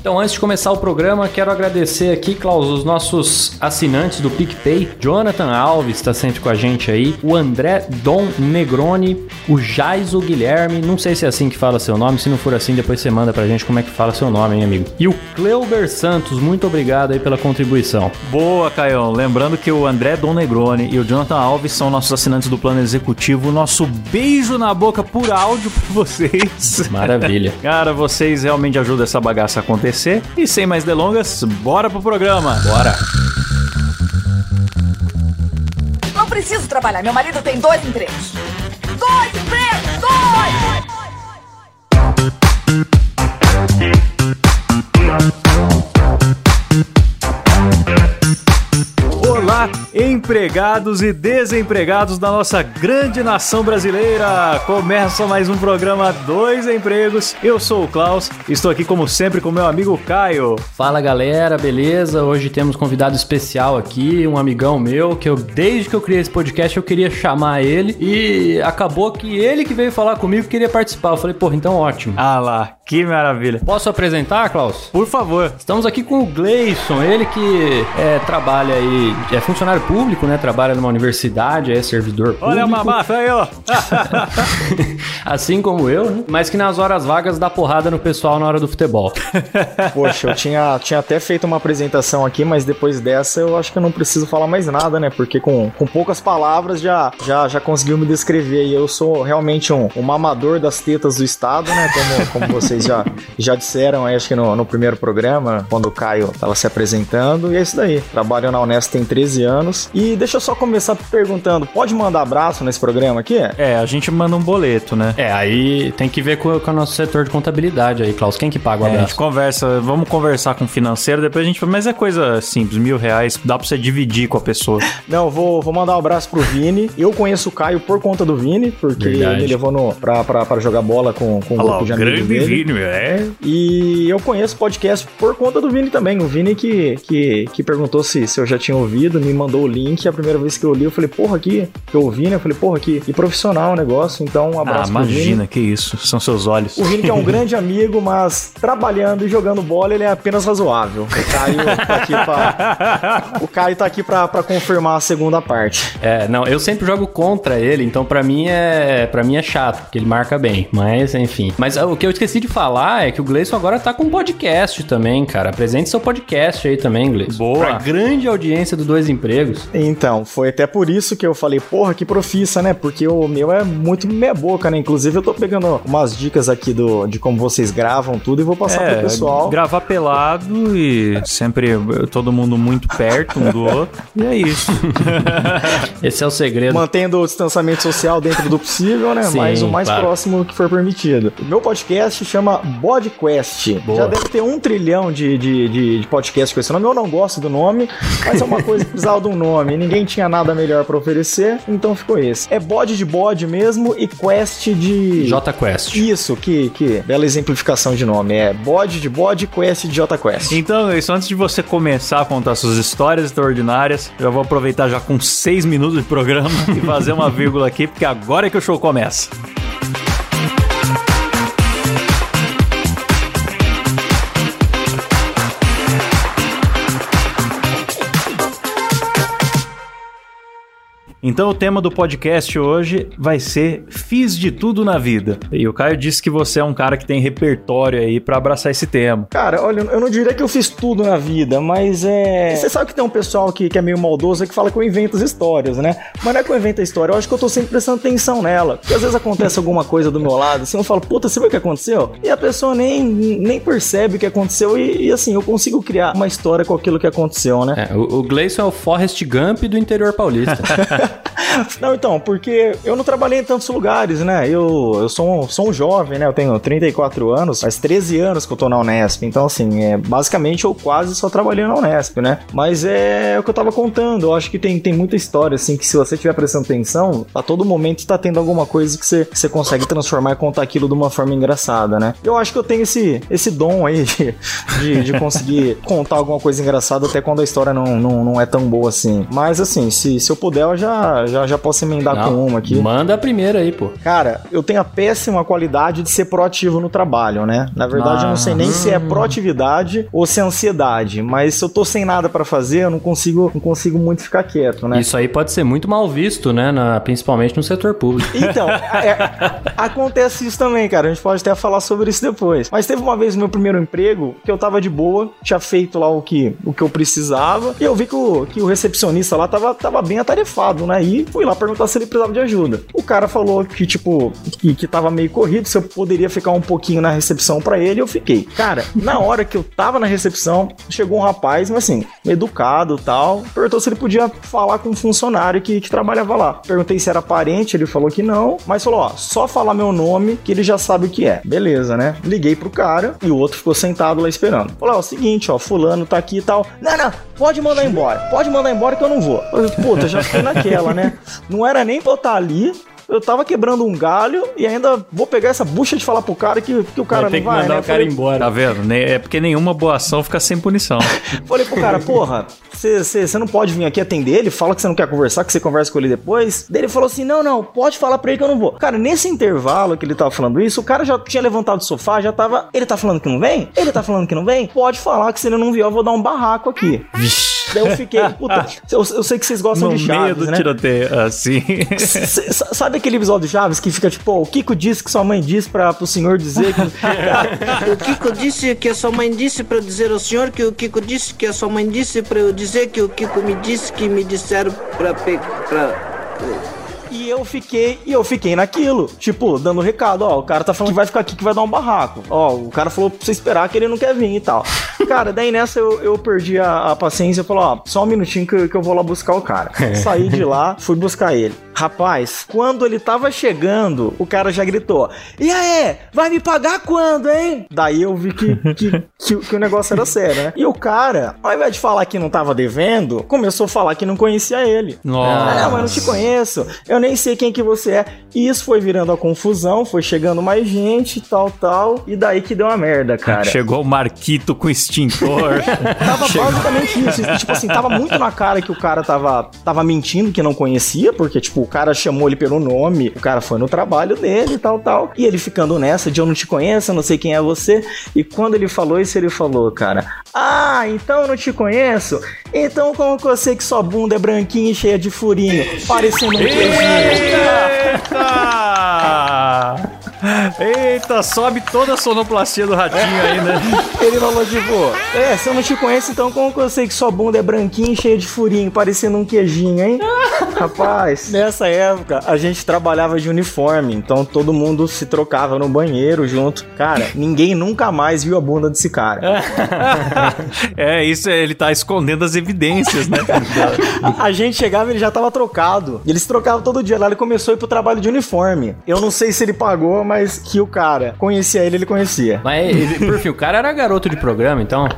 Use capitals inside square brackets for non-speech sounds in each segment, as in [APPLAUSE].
Então, antes de começar o programa, quero agradecer aqui, Klaus, os nossos assinantes do PicPay. Jonathan Alves está sempre com a gente aí. O André Dom Negroni. O Jaiso Guilherme. Não sei se é assim que fala seu nome. Se não for assim, depois você manda pra gente como é que fala seu nome, hein, amigo? E o Cleuber Santos. Muito obrigado aí pela contribuição. Boa, Caio. Lembrando que o André Dom Negroni e o Jonathan Alves são nossos assinantes do plano executivo. Nosso beijo na boca por áudio pra vocês. Maravilha. [LAUGHS] Cara, vocês realmente ajudam essa bagaça a acontecer. E sem mais delongas, bora pro programa. Bora. Não preciso trabalhar. Meu marido tem dois empregos. Dois empregos! Dois! Olá, empregados e desempregados da nossa grande nação brasileira! Começa mais um programa Dois Empregos. Eu sou o Klaus, estou aqui como sempre com meu amigo Caio. Fala galera, beleza? Hoje temos convidado especial aqui, um amigão meu, que eu desde que eu criei esse podcast eu queria chamar ele e acabou que ele que veio falar comigo queria participar. Eu falei, porra, então ótimo. Ah lá, que maravilha. Posso apresentar, Klaus? Por favor. Estamos aqui com o Gleison, ele que é, trabalha aí, é funcionário público, né? Trabalha numa universidade, é servidor público. Olha a mamata aí, ó. [LAUGHS] assim como eu, né? Mas que nas horas vagas dá porrada no pessoal na hora do futebol. [LAUGHS] Poxa, eu tinha, tinha até feito uma apresentação aqui, mas depois dessa eu acho que eu não preciso falar mais nada, né? Porque com, com poucas palavras já, já, já conseguiu me descrever. E eu sou realmente um, um mamador das tetas do Estado, né? Como, como vocês já, já disseram aí, acho que no, no primeiro programa, quando o Caio tava se apresentando. E é isso daí. Trabalho na Unesp tem 13 anos. E deixa eu só começar perguntando: pode mandar abraço nesse programa aqui? É, a gente manda um boleto, né? É, aí tem que ver com, com o nosso setor de contabilidade aí, Klaus. Quem que paga o É, a gente abraço? conversa, vamos conversar com o financeiro, depois a gente. Mas é coisa simples, mil reais, dá pra você dividir com a pessoa. Não, vou, vou mandar um abraço pro Vini. Eu conheço o Caio por conta do Vini, porque Verdade. ele me levou no, pra, pra, pra jogar bola com, com um grupo de amigos dele. meu, é. E eu conheço o podcast por conta do Vini também. O Vini que, que, que perguntou se, se eu já tinha ouvido, me mandou o link. A primeira vez que eu li, eu falei, porra, que, que eu ouvi, né? Eu falei, porra, que, que profissional o negócio. Então, um Ah, abraço pro Vini. imagina, que isso. São seus olhos. O Vini que é um [LAUGHS] grande amigo, mas trabalhando e jogando bola, ele é apenas razoável. O Caio tá aqui pra, [LAUGHS] o Caio tá aqui pra, pra confirmar a segunda parte. É, não, eu sempre jogo contra ele, então pra mim é para mim é chato, porque ele marca bem. Mas enfim. Mas ah, o que eu esqueci de falar é que o Gleison agora tá com um podcast também, cara. Apresente seu podcast aí também, Gleison. Boa. Pra grande audiência do Dois Empregos. Então, foi até por isso que eu falei, porra, que profissa, né? Porque o meu é muito meia boca, né? Inclusive, eu tô pegando umas dicas aqui do, de como vocês gravam tudo e vou passar É, pro pessoal. gravar pelado e sempre todo mundo muito perto um do outro. E é isso. [LAUGHS] Esse é o segredo. Mantendo o distanciamento social dentro do possível, né? Sim, Mas o mais claro. próximo que for permitido. O meu podcast chama Bodquest. Boa. Já deve ter um trilhão de, de, de, de podcast com esse nome. Eu não gosto do nome, mas é uma coisa [LAUGHS] que precisava de um nome. Ninguém tinha nada melhor pra oferecer, então ficou esse. É bode de bode mesmo e quest de. J Quest. Isso, que, que bela exemplificação de nome. É bode de bode, quest de J Quest. Então, isso antes de você começar a contar suas histórias extraordinárias, eu vou aproveitar já com seis minutos de programa [LAUGHS] e fazer uma vírgula aqui, porque agora é que o show começa. Então o tema do podcast hoje vai ser Fiz de tudo na vida. E o Caio disse que você é um cara que tem repertório aí pra abraçar esse tema. Cara, olha, eu não diria que eu fiz tudo na vida, mas é. Você sabe que tem um pessoal que, que é meio maldoso que fala que eu invento as histórias, né? Mas não é que eu invento a história, eu acho que eu tô sempre prestando atenção nela. Porque às vezes acontece alguma coisa do meu lado, assim, eu falo, puta, você viu o que aconteceu? E a pessoa nem, nem percebe o que aconteceu e, e, assim, eu consigo criar uma história com aquilo que aconteceu, né? É, o, o Gleison é o Forrest Gump do interior paulista. [LAUGHS] [LAUGHS] Não, então, porque eu não trabalhei em tantos lugares, né? Eu, eu sou, um, sou um jovem, né? Eu tenho 34 anos, faz 13 anos que eu tô na Unesp. Então, assim, é, basicamente eu quase só trabalhei na Unesp, né? Mas é o que eu tava contando. Eu acho que tem, tem muita história, assim, que se você estiver prestando atenção, a todo momento tá tendo alguma coisa que você, que você consegue transformar e contar aquilo de uma forma engraçada, né? Eu acho que eu tenho esse, esse dom aí de, de, de conseguir [LAUGHS] contar alguma coisa engraçada até quando a história não, não, não é tão boa assim. Mas, assim, se, se eu puder, eu já, já, mas já posso emendar Não, com uma aqui. Manda a primeira aí, pô. Cara, eu tenho a péssima qualidade de ser proativo no trabalho, né? Na verdade, eu não sei nem se é proatividade ou se é ansiedade, mas se eu tô sem nada pra fazer, eu não consigo, não consigo muito ficar quieto, né? Isso aí pode ser muito mal visto, né? na- principalmente no setor público. Então, [LAUGHS] é, acontece isso também, cara. A gente pode até falar sobre isso depois. Mas teve uma vez no meu primeiro emprego que eu tava de boa, tinha feito lá o que, o que eu precisava, e eu vi que o, que o recepcionista lá tava, tava bem atarefado, né? E fui lá perguntar se ele precisava de ajuda. O cara falou que, tipo, que, que tava meio corrido, se eu poderia ficar um pouquinho na recepção pra ele, eu fiquei. Cara, na hora que eu tava na recepção, chegou um rapaz, mas assim, educado tal, perguntou se ele podia falar com um funcionário que, que trabalhava lá. Perguntei se era parente, ele falou que não, mas falou, ó, só falar meu nome que ele já sabe o que é. Beleza, né? Liguei pro cara e o outro ficou sentado lá esperando. Falou, ó, o seguinte, ó, fulano tá aqui e tal. Não, não, pode mandar embora. Pode mandar embora que eu não vou. Puta, já fiquei naquela, né? Não era nem pra eu estar ali, eu tava quebrando um galho e ainda vou pegar essa bucha de falar pro cara que, que o cara Vai não que vai, mandar né? o cara Falei- embora. Tá vendo? É porque nenhuma boa ação fica sem punição. [LAUGHS] Falei pro cara, porra, você não pode vir aqui atender ele, fala que você não quer conversar, que você conversa com ele depois. Daí ele falou assim: não, não, pode falar pra ele que eu não vou. Cara, nesse intervalo que ele tava falando isso, o cara já tinha levantado do sofá, já tava. Ele tá falando que não vem? Ele tá falando que não vem? Pode falar que se ele não vier, eu vou dar um barraco aqui. Daí eu fiquei, puta, eu, eu sei que vocês gostam no de meio Chaves, do né? tiroteio, assim. Sabe aquele episódio de Chaves que fica tipo, o Kiko disse que sua mãe disse pra, pro senhor dizer que. [LAUGHS] O Kiko disse que a sua mãe disse pra eu dizer ao senhor que o Kiko disse que a sua mãe disse pra eu dizer que o Kiko me disse que me disseram pra pe... pra... E eu fiquei, e eu fiquei naquilo, tipo, dando recado, ó, o cara tá falando que vai ficar aqui que vai dar um barraco. Ó, o cara falou pra você esperar que ele não quer vir e tal. Cara, daí nessa eu, eu perdi a, a paciência e falei, ó, só um minutinho que, eu- que eu vou lá buscar o cara. [LAUGHS] Saí de lá, fui buscar ele. Rapaz, quando ele tava chegando, o cara já gritou: E aí, vai me pagar quando, hein? Daí eu vi que, que, que, que o negócio era sério, né? E o cara, ao invés de falar que não tava devendo, começou a falar que não conhecia ele. Nossa. Ah, mas não te conheço. Eu nem sei quem que você é. E isso foi virando a confusão, foi chegando mais gente, tal, tal. E daí que deu uma merda, cara. [LAUGHS] Chegou o Marquito com extintor. [LAUGHS] Tava basicamente isso. Tipo assim, tava muito na cara que o cara tava, tava mentindo que não conhecia, porque, tipo, cara chamou ele pelo nome, o cara foi no trabalho dele e tal, tal. E ele ficando nessa de eu não te conheço, eu não sei quem é você. E quando ele falou isso, ele falou, cara, ah, então eu não te conheço? Então como que eu sei que sua bunda é branquinha e cheia de furinho, parecendo um queijinho? Eita! [LAUGHS] Eita, sobe toda a sonoplastia do ratinho aí, né? [LAUGHS] Ele falou, tipo, é, se eu não te conheço, então como que eu sei que sua bunda é branquinha e cheia de furinho, parecendo um queijinho, hein? [LAUGHS] Rapaz, nessa época a gente trabalhava de uniforme, então todo mundo se trocava no banheiro junto. Cara, [LAUGHS] ninguém nunca mais viu a bunda desse cara. É, isso é, ele tá escondendo as evidências, né? A, a gente chegava e ele já tava trocado. Eles trocavam todo dia lá, ele começou a ir pro trabalho de uniforme. Eu não sei se ele pagou, mas que o cara conhecia ele, ele conhecia. Mas, ele- por fim, o cara era garoto de programa, então.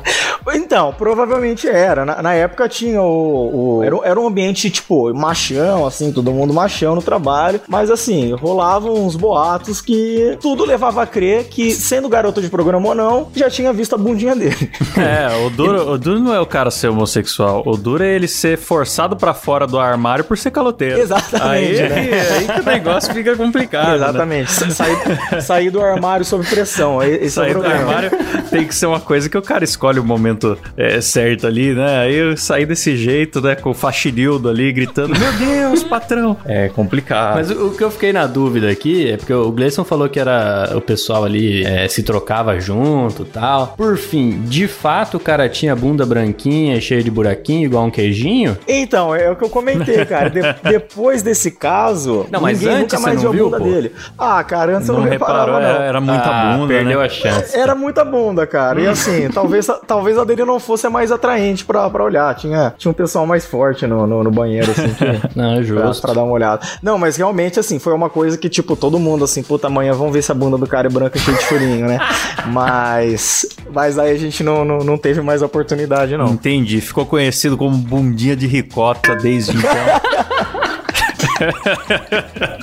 Então, provavelmente era. Na, na época tinha o. o- era, um- era um ambiente, tipo, machão, assim, todo mundo machão no trabalho. Mas assim, rolavam uns boatos que tudo levava a crer que, sendo garoto de programa ou não, já tinha visto a bundinha dele. [LAUGHS] É, o duro, o duro não é o cara ser homossexual. O duro é ele ser forçado pra fora do armário por ser caloteiro. Exatamente, Aí, né? aí que o negócio fica complicado. Né? Exatamente. Sa- Sair, [LAUGHS] sair do armário sob pressão. Esse é o Sair do problema. armário tem que ser uma coisa que o cara escolhe o momento é, certo ali, né? Aí eu saí desse jeito, né? Com o faxinildo ali gritando: Meu Deus, patrão! É complicado. Mas o, o que eu fiquei na dúvida aqui é porque o Gleison falou que era o pessoal ali é, se trocava junto e tal. Por fim, de fato o cara tinha bunda branquinha, cheia de buraquinho, igual um queijinho? Então, é o que eu comentei, cara. De- [LAUGHS] depois desse caso, Não, mas ninguém antes nunca mais você não viu a viu, bunda pô? dele. Ah, cara, antes não não reparava, reparou, não. era, era muita Ah, bunda, perdeu né? a chance. Era muita bunda, cara. E assim, [LAUGHS] talvez, talvez a dele não fosse a mais atraente pra, pra olhar. Tinha, tinha um pessoal mais forte no, no, no banheiro, assim, que, [LAUGHS] Não, pra, justo. pra dar uma olhada. Não, mas realmente, assim, foi uma coisa que, tipo, todo mundo, assim, puta, amanhã vamos ver se a bunda do cara é branca cheia de furinho, né? [LAUGHS] Mas. Mas aí a gente não, não, não teve mais oportunidade, não. Entendi. Ficou conhecido como bundinha de ricota desde então. [LAUGHS]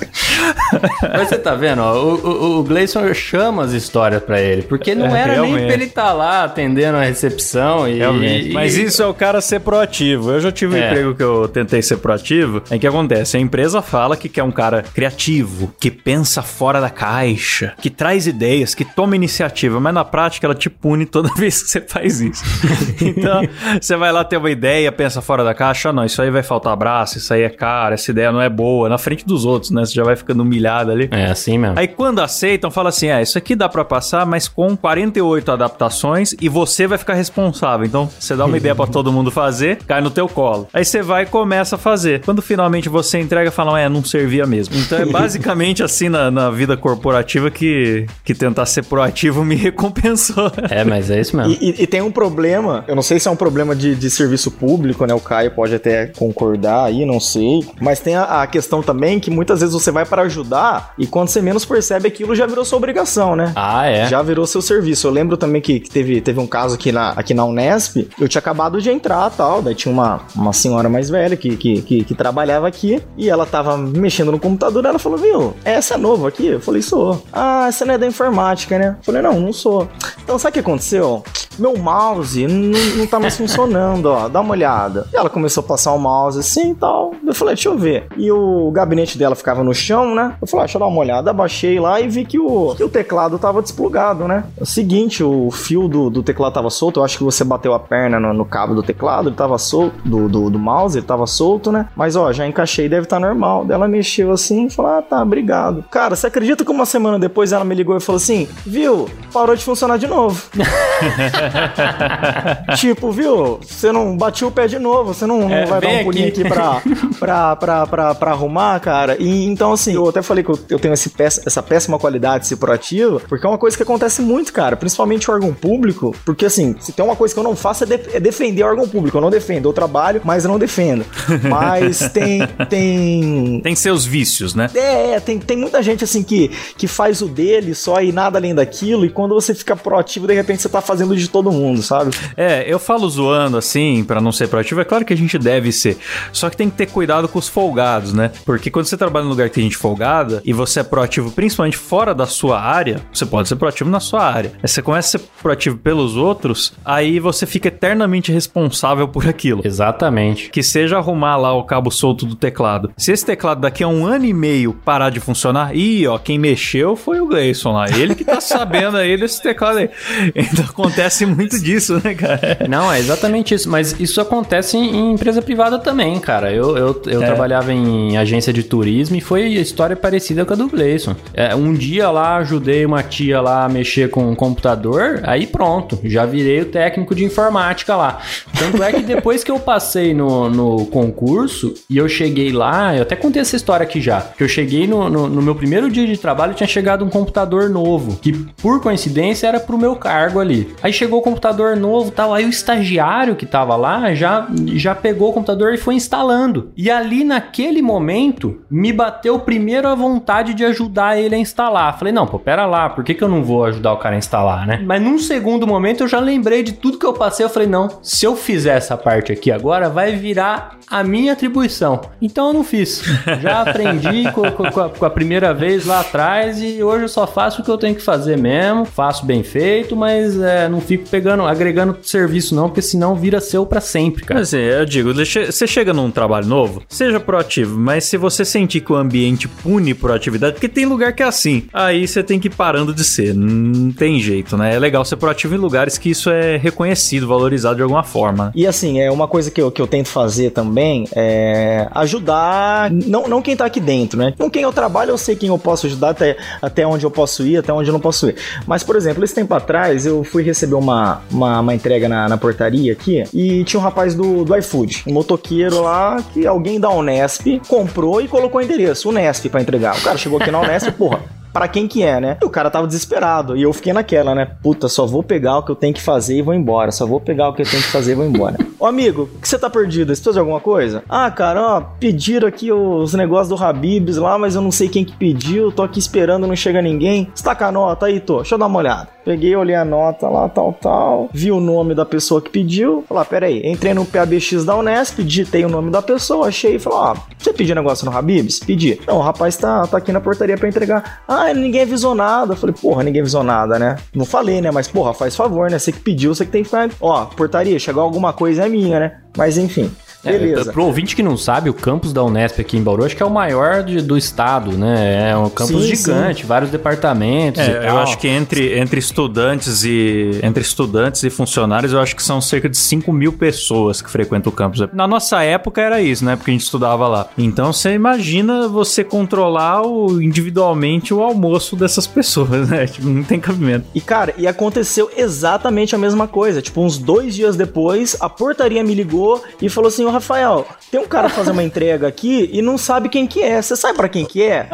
Mas você tá vendo, ó, o, o, o Gleison chama as histórias pra ele, porque não É, era nem pra ele estar lá atendendo a recepção e... E- Mas isso é o cara ser proativo. Eu já tive um É. emprego que eu tentei ser proativo. É que acontece, a empresa fala que quer um cara criativo, que pensa fora da caixa, que traz ideias, que toma iniciativa, mas na prática ela te pune toda [LAUGHS] vez que você faz isso. [LAUGHS] então, você vai lá ter uma ideia, pensa fora da caixa, ah, não, isso aí vai faltar abraço, isso aí é caro, essa ideia não é boa, na frente dos outros, né? Você já vai ficando humilhado ali. É assim mesmo. Aí quando aceitam, fala assim: é, isso aqui dá pra passar, mas com 48 adaptações e você vai ficar responsável. Então você dá uma ideia pra todo mundo fazer, cai no teu colo. Aí você vai e começa a fazer. Quando finalmente você entrega, falam: é, não servia mesmo. Então é [LAUGHS] basicamente assim na, na vida corporativa que, que tentar ser proativo me [LAUGHS] recompensou. É, mas é isso mesmo. E, e- e tem um problema, eu não sei se é um problema de, de serviço público, né? O Caio pode até concordar aí, não sei. Mas tem a, a questão também que muitas vezes você vai para ajudar e quando você menos percebe aquilo já virou sua obrigação, né? Ah, é? Já virou seu serviço. Eu lembro também que, que teve, teve um caso aqui na, aqui na Unesp. Eu tinha acabado de entrar tal. Daí tinha uma, uma senhora mais velha que, que, que, que trabalhava aqui. E ela tava mexendo no computador. Ela falou: Viu, essa é nova aqui? Eu falei: Sou. Ah, essa não é da informática, né? Eu falei: Não, não sou. Então sabe o que aconteceu? Meu mouse não, não tá mais funcionando, ó. Dá uma olhada. E ela começou a passar o mouse assim e tal. Eu falei, deixa eu ver. E o gabinete dela ficava no chão, né? Eu falei, ah, deixa eu dar uma olhada. Abaixei lá e vi que o, que o teclado tava desplugado, né? É o seguinte, o fio do, do teclado tava solto. Eu acho que você bateu a perna no, no cabo do teclado. Ele tava solto, do, do, do mouse, ele tava solto, né? Mas ó, já encaixei, deve estar normal. Daí ela mexeu assim e falou, ah, tá, obrigado. Cara, você acredita que uma semana depois ela me ligou e falou assim, viu, parou de funcionar de novo. [LAUGHS] [LAUGHS] tipo, viu? Você não batiu o pé de novo, você não, não É, vai dar um pulinho aqui. aqui pra, pra, pra, pra, pra arrumar, cara. E então, assim, eu até falei que eu, eu tenho esse péss- essa péssima qualidade de ser proativo, porque é uma coisa que acontece muito, cara, principalmente o órgão público. Porque, assim, se tem uma coisa que eu não faço é, de- é defender o órgão público. Eu não defendo, eu trabalho, mas eu não defendo. [LAUGHS] Mas tem. tem Tem seus vícios, né? é, é, tem, tem muita gente assim que, que faz o dele só e nada além daquilo, e quando você fica proativo, de repente você tá fazendo de todo mundo, sabe? É, eu falo zoando assim, pra não ser proativo. É claro que a gente deve ser. Só que tem que ter cuidado com os folgados, né? Porque quando você trabalha num lugar que tem gente folgada e você é proativo principalmente fora da sua área, você pode ser proativo na sua área. Aí você começa a ser proativo pelos outros, aí você fica eternamente responsável por aquilo. Exatamente. Que seja arrumar lá o cabo solto do teclado. Se esse teclado daqui a um ano e meio parar de funcionar, ih, ó, quem mexeu foi o Gleison lá. Ele que tá sabendo aí desse teclado aí. [LAUGHS] Então acontece muito disso, né, cara? Não, é exatamente isso. Mas isso acontece em, em empresa privada também, cara. Eu, eu, eu É. trabalhava em agência de turismo e foi história parecida com a do Gleison. É, um dia lá ajudei uma tia lá a mexer com o computador, aí pronto, já virei o técnico de informática lá. Tanto é que depois que eu passei no, no concurso e eu cheguei lá, eu até contei essa história aqui já, que eu cheguei no, no, no meu primeiro dia de trabalho tinha chegado um computador novo, que por coincidência era pro meu cargo ali. Aí chegou o computador novo tal, aí o estagiário que tava lá já, já pegou o computador e foi instalando. E ali naquele momento me bateu primeiro a vontade de ajudar ele a instalar. Falei, não, pô, pera lá, por que, que eu não vou ajudar o cara a instalar, né? Mas num segundo momento eu já lembrei de tudo que eu passei. Eu falei, não, se eu fizer essa parte aqui agora, vai virar a minha atribuição. Então eu não fiz. Já aprendi [LAUGHS] com, com- com a, com a primeira vez lá atrás e hoje eu só faço o que eu tenho que fazer mesmo. Faço bem feito, mas é, não fico pegando, agregando serviço não, porque senão vira seu pra sempre, cara. Mas assim, eu digo, você chega num trabalho novo, seja proativo, mas se você sentir que o ambiente pune proatividade, porque tem lugar que é assim, aí você tem que ir parando de ser, não tem jeito, né? É legal ser proativo em lugares que isso é reconhecido, valorizado de alguma forma. E assim, é uma coisa que eu, que eu tento fazer também é ajudar, não, não quem tá aqui dentro, né? Com quem eu trabalho, eu sei quem eu posso ajudar, até, até onde eu posso ir, até onde eu não posso ir. Mas, por exemplo, esse tempo atrás, eu fui receber uma, uma, uma entrega na, na portaria aqui e tinha um rapaz do, do iFood, um motoqueiro lá que alguém da Unesp comprou e colocou o endereço, Unesp, pra entregar. O cara chegou aqui na Unesp, [LAUGHS] porra. Pra quem que é, né? E o cara tava desesperado. E eu fiquei naquela, né? Puta, só vou pegar o que eu tenho que fazer e vou embora. Só vou pegar o que eu tenho que fazer e vou embora. [LAUGHS] Ô amigo, que você tá perdido? Você precisa de alguma coisa? Ah, cara, ó, pediram aqui os negócios do Habibs lá, mas eu não sei quem que pediu. Tô aqui esperando, não chega ninguém. Tá com a nota aí, tô. Deixa eu dar uma olhada. Peguei, olhei a nota lá, tal, tal, vi o nome da pessoa que pediu. Falei, ah, peraí, entrei no PABX da Unesp, digitei o nome da pessoa, achei e falei, ó, ah, você pediu negócio no Habibs? Pedi. Não, o rapaz tá, tá aqui na portaria para entregar. Ah, ninguém avisou nada. Falei, porra, ninguém avisou nada, né? Não falei, né? Mas, porra, faz favor, né? Você que pediu, você que tem que. Ó, portaria, chegou alguma coisa é minha, né? Mas enfim. É, Beleza. É, pro ouvinte que não sabe, o campus da Unesp aqui em Bauru, acho que é o maior de, do estado, né? É um campus sim, gigante, sim. vários departamentos. É, eu acho que entre, entre estudantes e entre estudantes e funcionários, eu acho que são cerca de 5 mil pessoas que frequentam o campus. Na nossa época era isso, né? Porque a gente estudava lá. Então você imagina você controlar o, individualmente o almoço dessas pessoas, né? [LAUGHS] Tipo, não tem cabimento. E cara, e aconteceu exatamente a mesma coisa. Tipo, uns dois dias depois, a portaria me ligou e falou assim: Ô Rafael, tem um cara fazer uma entrega aqui e não sabe quem que é. Você sabe para quem que é?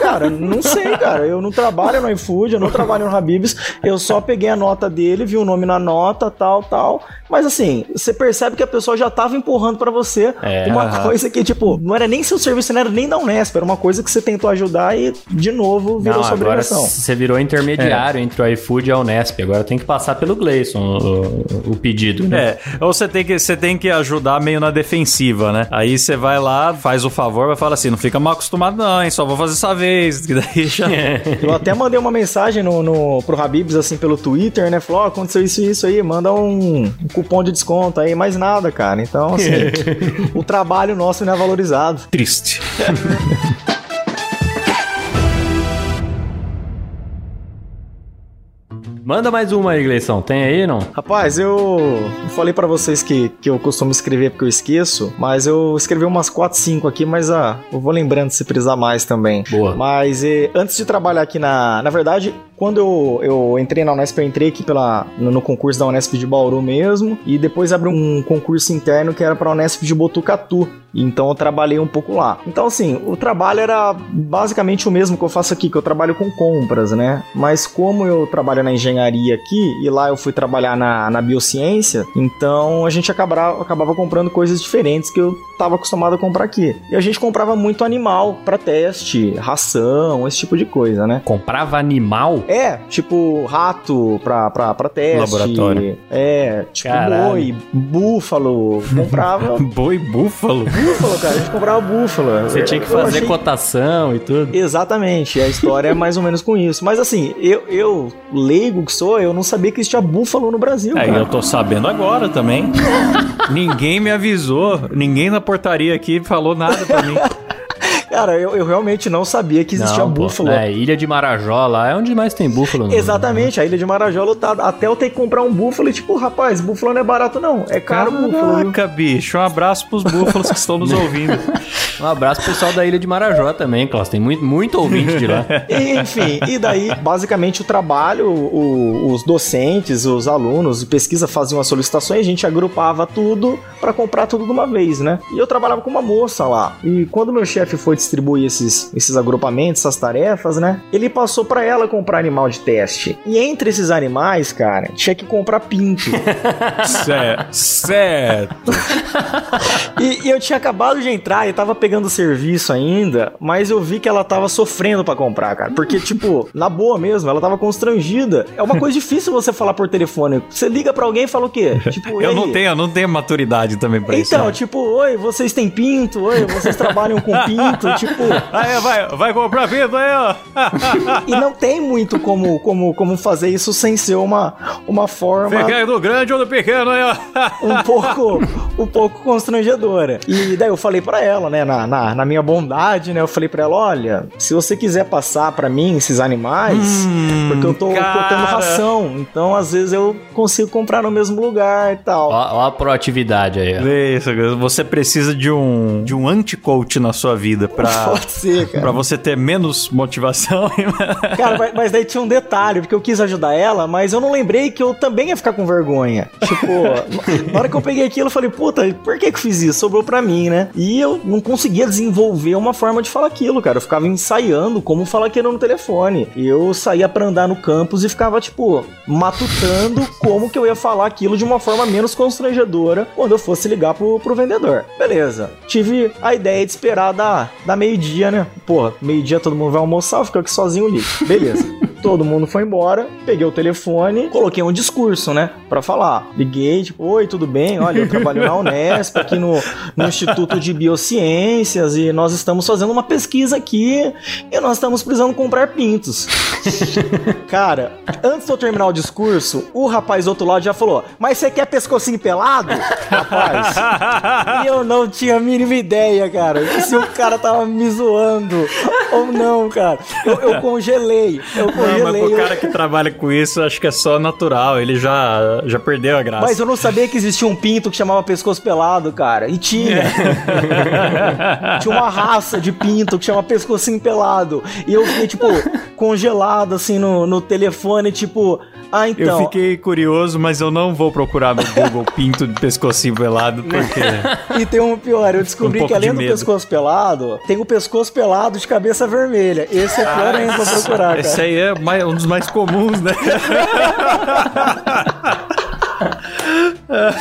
Cara, não sei, cara. Eu não trabalho no iFood, eu não trabalho no Habibs. Eu só peguei a nota dele, vi o nome na nota, tal, tal. Mas assim, você percebe que a pessoa já tava empurrando para você é, uma coisa que, tipo, não era nem seu serviço, não era nem da Unesp, era uma coisa que você tentou ajudar e, de novo, virou não, sua agora obrigação. Você virou intermediário é. entre o iFood e a Unesp. Agora tem que passar pelo Gleison o, o, pedido, né? É, ou você tem que, você tem que ajudar meio na defensiva, né? Aí você vai lá, faz o favor, vai falar assim: não fica mal acostumado, não, hein? Só vou fazer essa vez. Que [LAUGHS] daí já. Eu até mandei uma mensagem no, no, pro Habibs, assim, pelo Twitter, né? Falou: oh, aconteceu isso e isso aí, manda um, um cupom de desconto aí, mais nada, cara. Então, assim, [LAUGHS] o trabalho nosso não é valorizado. Triste. [LAUGHS] Manda mais uma aí, Gleison. Tem aí, não? Rapaz, eu falei para vocês que, que eu costumo escrever porque eu esqueço, mas eu escrevi umas 4, 5 aqui, mas ah, eu vou lembrando se precisar mais também. Boa. Mas eh, antes de trabalhar aqui na... Na verdade, quando eu, eu entrei na Unesp, eu entrei aqui pela, no, no concurso da Unesp de Bauru mesmo, e depois abriu um concurso interno que era para a Unesp de Botucatu. Então eu trabalhei um pouco lá. Então, assim, o trabalho era basicamente o mesmo que eu faço aqui, que eu trabalho com compras, né? Mas como eu trabalho na engenharia aqui e lá eu fui trabalhar na, na biociência, então a gente acabava, acabava comprando coisas diferentes que eu estava acostumado a comprar aqui. E a gente comprava muito animal para teste, ração, esse tipo de coisa, né? Comprava animal? É, tipo rato pra, pra, pra teste. Laboratório. É, tipo Caralho. boi, búfalo. Comprava. [LAUGHS] boi, búfalo? Búfalo, cara. A gente comprava búfalo. Você tinha que fazer achei... cotação e tudo. Exatamente. A história é mais ou menos com isso. Mas assim, eu, eu leigo que sou, eu não sabia que existia búfalo no Brasil. É, cara. eu tô sabendo agora também. [LAUGHS] ninguém me avisou. Ninguém na portaria aqui falou nada pra mim. [LAUGHS] Cara, eu, eu realmente não sabia que existia não, búfalo. Pô, é, Ilha de Marajó lá é onde mais tem búfalo. Exatamente, a Ilha de Marajó lotada. Até eu ter que comprar um búfalo e tipo, rapaz, búfalo não é barato não, é caro Caraca, búfalo. Caraca, bicho, um abraço pros búfalos que estão nos [LAUGHS] ouvindo. Um abraço pro pessoal da Ilha de Marajó também, Klaus, tem muito, muito ouvinte de lá. [LAUGHS] Enfim, e daí, basicamente, o trabalho, o, os docentes, os alunos de pesquisa faziam as solicitações, a gente agrupava tudo para comprar tudo de uma vez, né? E eu trabalhava com uma moça lá. E quando meu chefe foi distribuir esses, esses agrupamentos, essas tarefas, né? Ele passou para ela comprar animal de teste. E entre esses animais, cara, tinha que comprar pinto. [LAUGHS] certo. certo. e, e, eu tinha acabado de entrar e tava pegando serviço ainda, mas eu vi que ela tava sofrendo para comprar, cara. Porque, [LAUGHS] tipo, na boa mesmo, ela tava constrangida. É uma coisa difícil você falar por telefone. Você liga para alguém e fala o quê? [LAUGHS] Tipo, eu não tenho, eu não tenho maturidade também pra então, isso. Então, tipo, oi, vocês têm pinto? Oi, vocês trabalham com pinto? [LAUGHS] tipo. Aí, vai, vai comprar vida aí, ó. e não tem muito como, como, como fazer isso sem ser uma, uma forma. Do grande ou do pequeno aí, ó. um pouco, um pouco constrangedora. E daí eu falei para ela, né, na, na, na, minha bondade, né, eu falei para ela: olha, se você quiser passar para mim esses animais, hum, porque eu tô, tendo ração, então às vezes eu consigo comprar no mesmo lugar e tal. Ó, ó a proatividade aí. Ó. Isso, você precisa de um, de um anti-coach na sua vida pra, [LAUGHS] Pode ser, cara. pra você ter menos motivação. [LAUGHS] cara, mas, mas, daí tinha um detalhe, porque eu quis ajudar ela, mas eu não lembrei que eu também ia ficar com vergonha. Tipo, [LAUGHS] na hora que eu peguei aquilo, eu falei, puta, por que que eu fiz isso? Sobrou pra mim, né? E eu não conseguia desenvolver uma forma de falar aquilo, cara. Eu ficava ensaiando como falar aquilo no telefone. Eu saía pra andar no campus e ficava, tipo, matutando como que eu ia falar aquilo de uma forma menos constrangedora quando eu fosse ligar pro, pro vendedor. Beleza. Tive a ideia de esperar dar, dar meio-dia, né? Porra, meio-dia todo mundo vai almoçar, eu fico aqui sozinho ali. Beleza. [LAUGHS] todo mundo foi embora, peguei o telefone, coloquei um discurso, né, para falar. Liguei, tipo, oi, tudo bem? Olha, eu trabalho na Unesp, aqui no, no Instituto de Biociências, e nós estamos fazendo uma pesquisa aqui, e nós estamos precisando comprar pintos. [LAUGHS] Cara, antes de eu terminar o discurso, o rapaz do outro lado já falou, mas você quer pescocinho pelado? Rapaz, e eu não tinha a mínima ideia, cara, se o cara tava me zoando ou não, cara. Eu, eu congelei, eu congelei. Não, mas pro cara que trabalha com isso, acho que é só natural, ele já, já perdeu a graça. Mas eu não sabia que existia um pinto que chamava pescoço pelado, cara, e tinha. [LAUGHS] tinha uma raça de pinto que chama pescocinho pelado, e eu fiquei, tipo, congelado, assim, no, no telefone, tipo... Ah, então. Eu fiquei curioso, mas eu não vou procurar no Google [LAUGHS] pinto de pescocinho pelado, porque. e tem um pior, eu descobri Um que além do medo. pescoço pelado, tem o pescoço pelado de cabeça vermelha. Esse é pior ainda pra procurar, cara. Esse aí é mais- um dos mais comuns, né? [LAUGHS]